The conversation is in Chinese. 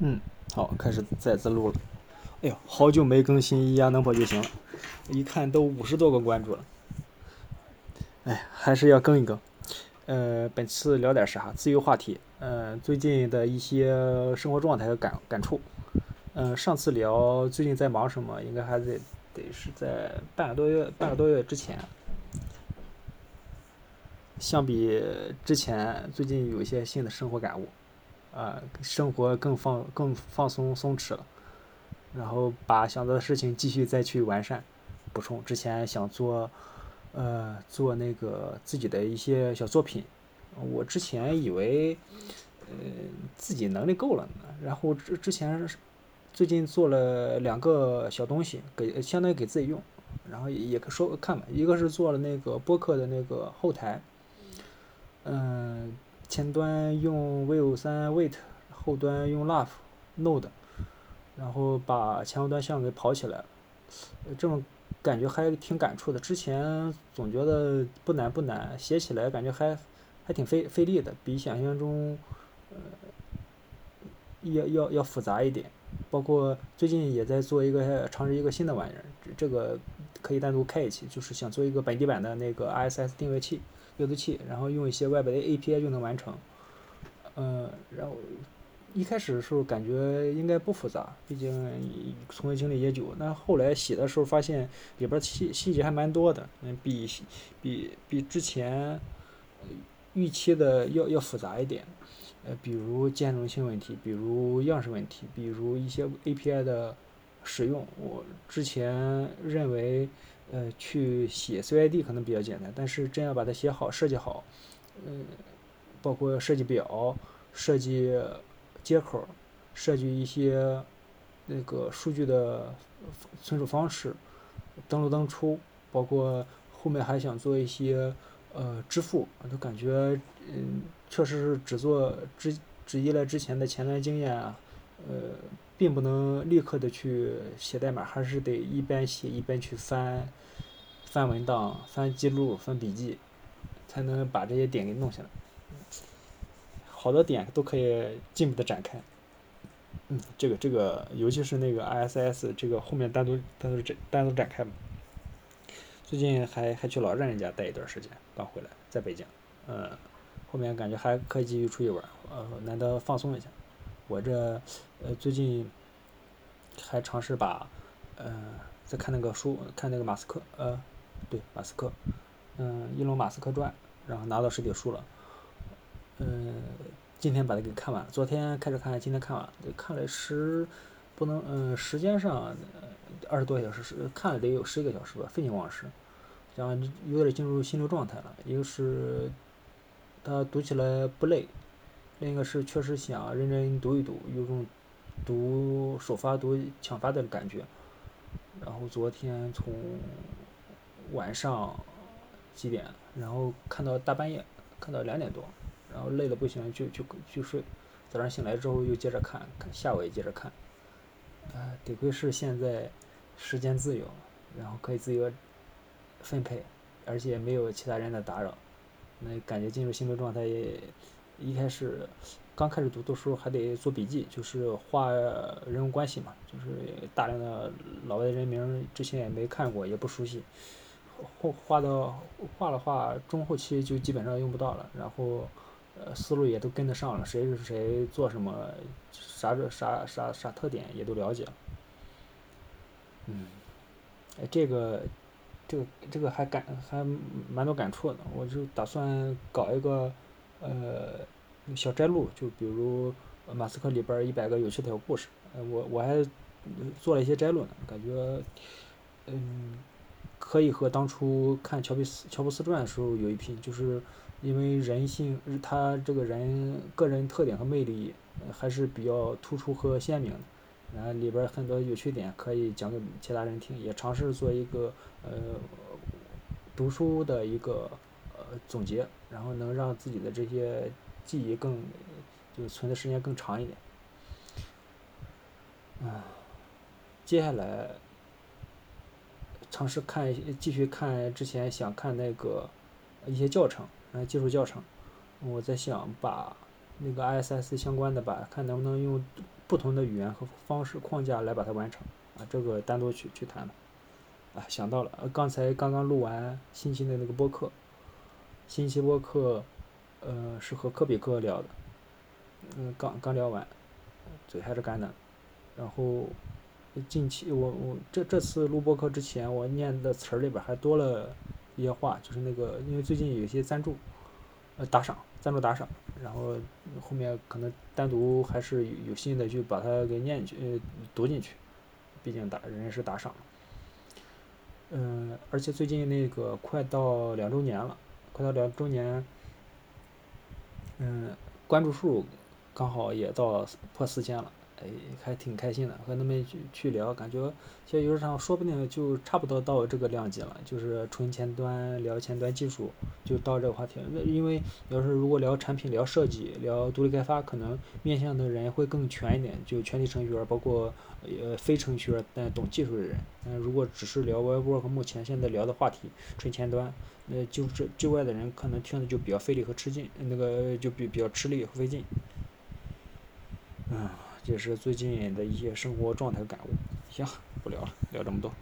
嗯，好，开始再次录了。哎呦，好久没更新，一样能跑就行了。一看都五十多个关注了。哎，还是要更一更。呃，本次聊点啥？自由话题。嗯，最近的一些生活状态和感感触。嗯，上次聊最近在忙什么，应该还得得是在半个多月半个多月之前。相比之前，最近有一些新的生活感悟。啊，生活更放更放松松弛了，然后把想做的事情继续再去完善，补充之前想做，呃，做那个自己的一些小作品，我之前以为，呃，自己能力够了，然后之之前最近做了两个小东西，给相当于给自己用，然后也说看吧，一个是做了那个播客的那个后台，嗯。前端用 Vue 三 Wait，后端用 Love Node，然后把前后端项目给跑起来了，这种感觉还挺感触的。之前总觉得不难不难，写起来感觉还还挺费费力的，比想象中呃要要要复杂一点。包括最近也在做一个尝试一个新的玩意儿，这个可以单独开一期，就是想做一个本地版的那个 ISS 定位器。阅读器，然后用一些外边的 API 就能完成。嗯，然后一开始的时候感觉应该不复杂，毕竟从业经历也久。那后来写的时候发现里边细细节还蛮多的，嗯，比比比之前预期的要要复杂一点。呃，比如兼容性问题，比如样式问题，比如一些 API 的使用。我之前认为。呃，去写 CID 可能比较简单，但是真要把它写好、设计好，嗯，包括设计表、设计接口、设计一些那个数据的存储方式、登录登出，包括后面还想做一些呃支付，我就感觉嗯，确实是只做只只依赖之前的前端经验啊，呃，并不能立刻的去写代码，还是得一边写一边去翻。翻文档、翻记录、翻笔记，才能把这些点给弄下来。好多点都可以进一步的展开。嗯，这个这个，尤其是那个 ISS 这个后面单独单独展单独展开嘛。最近还还去老丈人家待一段时间，刚回来，在北京。嗯，后面感觉还可以继续出去玩，呃，难得放松一下。我这呃最近还尝试把，呃，在看那个书，看那个马斯克，呃。对，马斯克，嗯，伊隆马斯克传，然后拿到实体书了，嗯，今天把它给看完，昨天开始看，今天看完，看了十，不能，嗯，时间上二十多小时，是看了得有十一个小时吧，废寝忘食，然后有点进入心流状态了。一个是，他读起来不累，另一个是确实想认真读一读，有种读首发读抢发的感觉。然后昨天从。晚上几点？然后看到大半夜，看到两点多，然后累的不行，就就就睡。早上醒来之后又接着看，看下午也接着看。啊，得亏是现在时间自由，然后可以自由分配，而且没有其他人的打扰。那感觉进入心流状态，也一开始刚开始读的时候还得做笔记，就是画人物关系嘛，就是大量的老外人名，之前也没看过，也不熟悉。后画到画了画，中后期就基本上用不到了，然后呃思路也都跟得上了，谁是谁做什么，啥这啥啥啥特点也都了解了。嗯，哎这个这个这个还感还蛮多感触的，我就打算搞一个呃小摘录，就比如马斯克里边一百个有趣的小故事，呃我我还做了一些摘录呢，感觉嗯。可以和当初看乔布斯乔布斯传的时候有一拼，就是因为人性，他这个人个人特点和魅力还是比较突出和鲜明的，然后里边很多有趣点可以讲给其他人听，也尝试做一个呃读书的一个呃总结，然后能让自己的这些记忆更就是存的时间更长一点。啊，接下来。尝试看继续看之前想看那个一些教程，呃，技术教程。我在想把那个 ISS 相关的吧，看能不能用不同的语言和方式框架来把它完成啊，这个单独去去谈的。啊，想到了，刚才刚刚录完新期的那个播客，新期播客，呃，是和科比克聊的，嗯，刚刚聊完，嘴还是干的，然后近期我我这这次录播课之前，我念的词儿里边还多了一些话，就是那个因为最近有些赞助，呃，打赏，赞助打赏，然后后面可能单独还是有心的去把它给念去，呃，读进去，毕竟打人家是打赏。嗯，而且最近那个快到两周年了，快到两周年，嗯，关注数刚好也到破四千了。哎，还挺开心的，和他们去去聊，感觉其实有时候说不定就差不多到这个量级了，就是纯前端聊前端技术，就到这个话题了。那因为要是如果聊产品、聊设计、聊独立开发，可能面向的人会更全一点，就全体程序员，包括呃非程序员但懂技术的人。那，如果只是聊 Web Work，目前现在聊的话题纯前端，那就是就外的人可能听的就比较费力和吃劲，那个就比比较吃力和费劲。嗯。这是最近的一些生活状态感悟。行，不聊了，聊这么多。